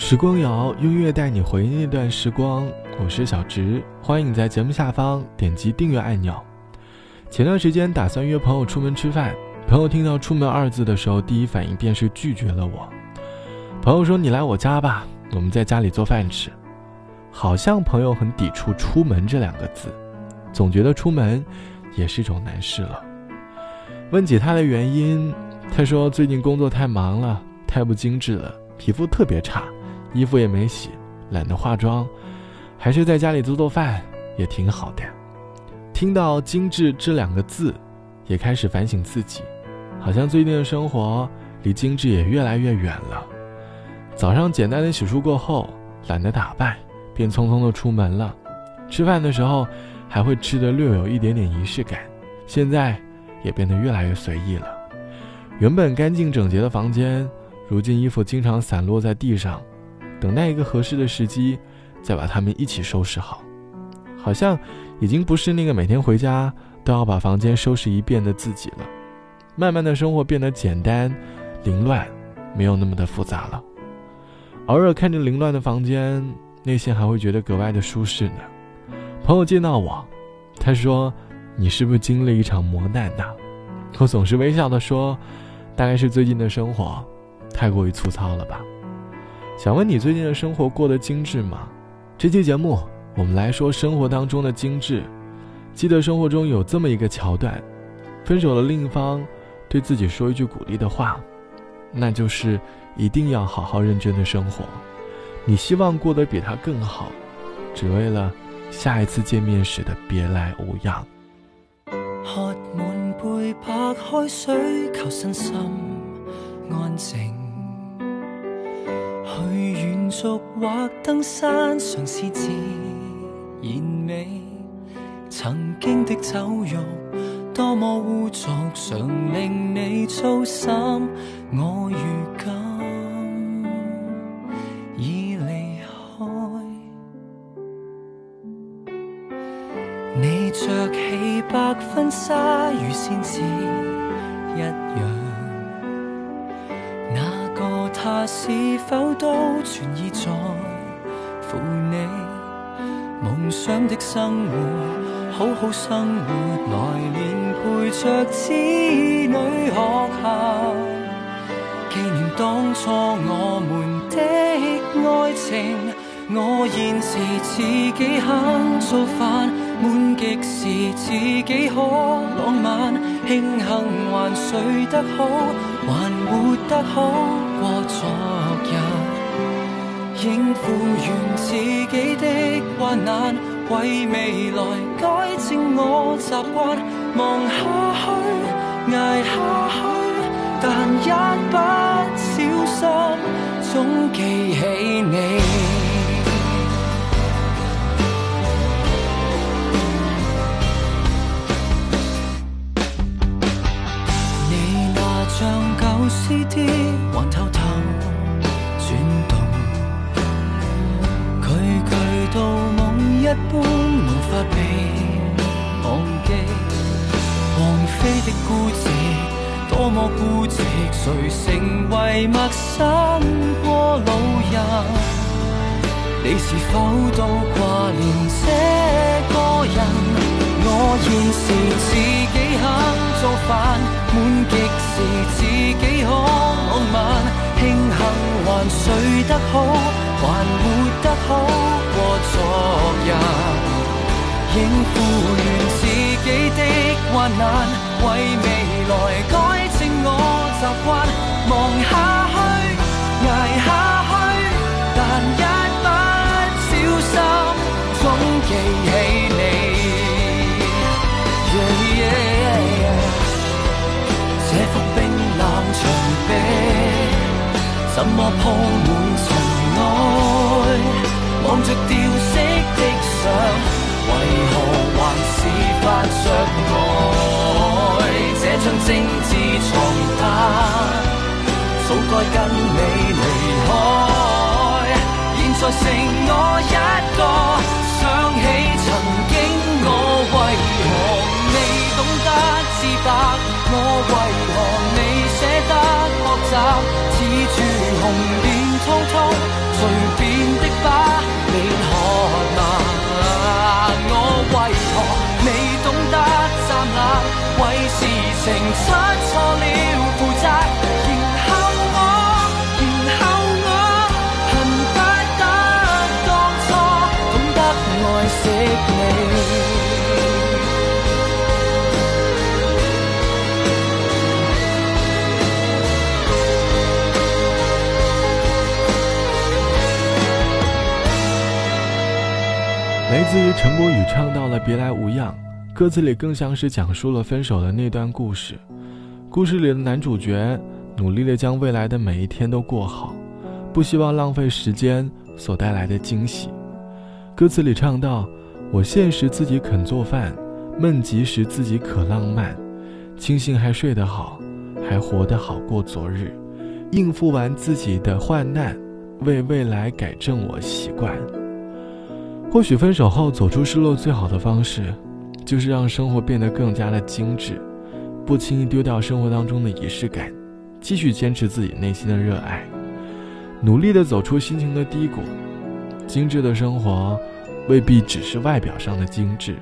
时光谣，音乐带你回忆那段时光。我是小直，欢迎你在节目下方点击订阅按钮。前段时间打算约朋友出门吃饭，朋友听到“出门”二字的时候，第一反应便是拒绝了我。朋友说：“你来我家吧，我们在家里做饭吃。”好像朋友很抵触“出门”这两个字，总觉得出门也是一种难事了。问起他的原因，他说：“最近工作太忙了，太不精致了，皮肤特别差。”衣服也没洗，懒得化妆，还是在家里做做饭也挺好的。听到“精致”这两个字，也开始反省自己，好像最近的生活离精致也越来越远了。早上简单的洗漱过后，懒得打扮，便匆匆的出门了。吃饭的时候，还会吃得略有一点点仪式感。现在也变得越来越随意了。原本干净整洁的房间，如今衣服经常散落在地上。等待一个合适的时机，再把它们一起收拾好，好像已经不是那个每天回家都要把房间收拾一遍的自己了。慢慢的生活变得简单、凌乱，没有那么的复杂了。偶尔看着凌乱的房间，内心还会觉得格外的舒适呢。朋友见到我，他说：“你是不是经历一场磨难呐？”我总是微笑的说：“大概是最近的生活太过于粗糙了吧。”想问你最近的生活过得精致吗？这期节目我们来说生活当中的精致。记得生活中有这么一个桥段：分手的另一方对自己说一句鼓励的话，那就是一定要好好认真的生活。你希望过得比他更好，只为了下一次见面时的别来无恙。喝满杯白开水，求身心安静。去远足或登山，尝试自然美。曾经的酒肉多么污浊，常令你操心。我如今已离开，你着起白婚纱，如仙子一样。是否都存意在乎你？梦想的生活，好好生活，来年陪着子女学校，纪念当初我们的爱情。我现时自己肯做饭，满极时自己可浪漫，庆幸还睡得好，还活得好。过昨日，应付完自己的患难，为未来改正我习惯，望下去，挨下去，但一不小心，总记起你。你那张旧 CD。一般无法被忘记，王菲的孤寂，多么孤寂，谁成为陌生过路人？你是否都挂念这个人？我现时自己肯做饭，满极时自己可浪漫，庆幸还睡得好，还活得好。应付完自己的患难，我为何你舍得学习？此处红遍苍苍，随便的把，你可难。我为何你懂得刹那，为事情。来。自于陈柏宇唱到了“别来无恙”，歌词里更像是讲述了分手的那段故事。故事里的男主角努力的将未来的每一天都过好，不希望浪费时间所带来的惊喜。歌词里唱到：“我现实自己肯做饭，闷极时自己可浪漫，清醒还睡得好，还活得好过昨日，应付完自己的患难，为未来改正我习惯。”或许分手后走出失落最好的方式，就是让生活变得更加的精致。不轻易丢掉生活当中的仪式感，继续坚持自己内心的热爱，努力的走出心情的低谷。精致的生活，未必只是外表上的精致，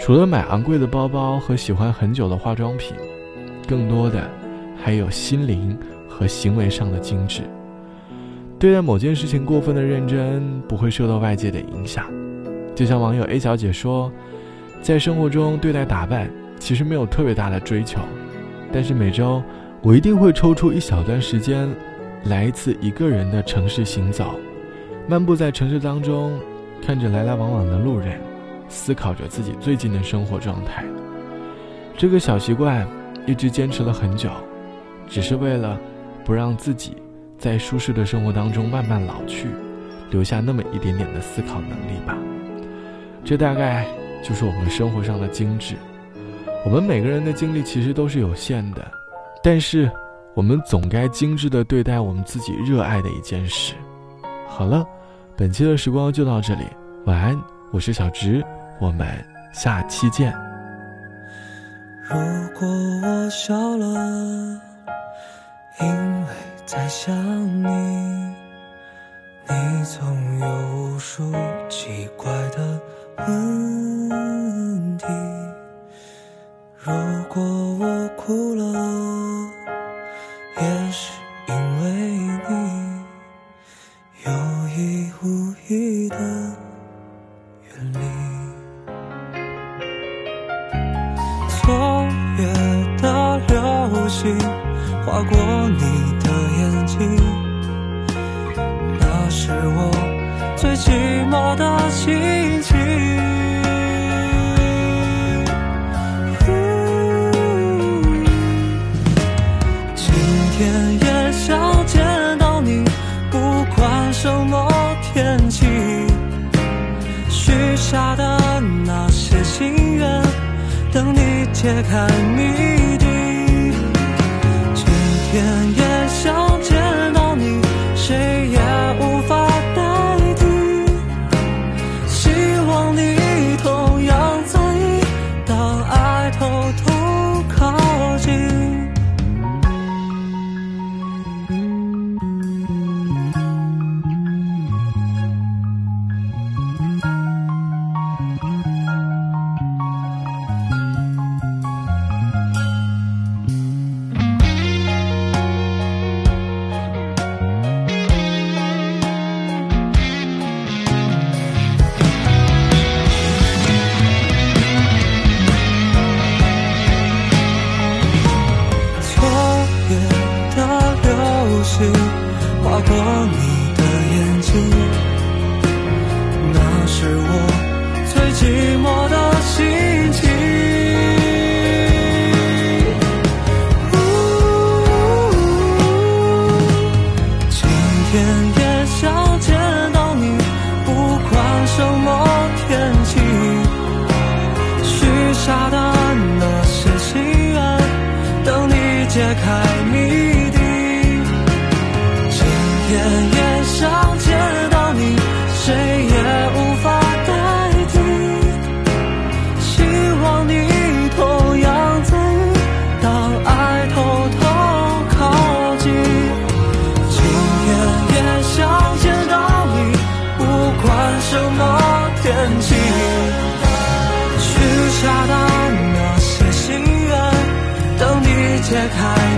除了买昂贵的包包和喜欢很久的化妆品，更多的还有心灵和行为上的精致。对待某件事情过分的认真，不会受到外界的影响。就像网友 A 小姐说，在生活中对待打扮。其实没有特别大的追求，但是每周我一定会抽出一小段时间，来一次一个人的城市行走，漫步在城市当中，看着来来往往的路人，思考着自己最近的生活状态。这个小习惯一直坚持了很久，只是为了不让自己在舒适的生活当中慢慢老去，留下那么一点点的思考能力吧。这大概就是我们生活上的精致。我们每个人的精力其实都是有限的，但是我们总该精致的对待我们自己热爱的一件事。好了，本期的时光就到这里，晚安，我是小直，我们下期见。如果我笑了，因为在想你，你总有无数奇怪的问题。如果我哭了，也是因为你有意无意的远离。昨夜的流星划过你的眼睛。那是我最寂寞的心情。今天也想见到你不管什么天气。许下的那些心愿等你解开谜天也想见解开。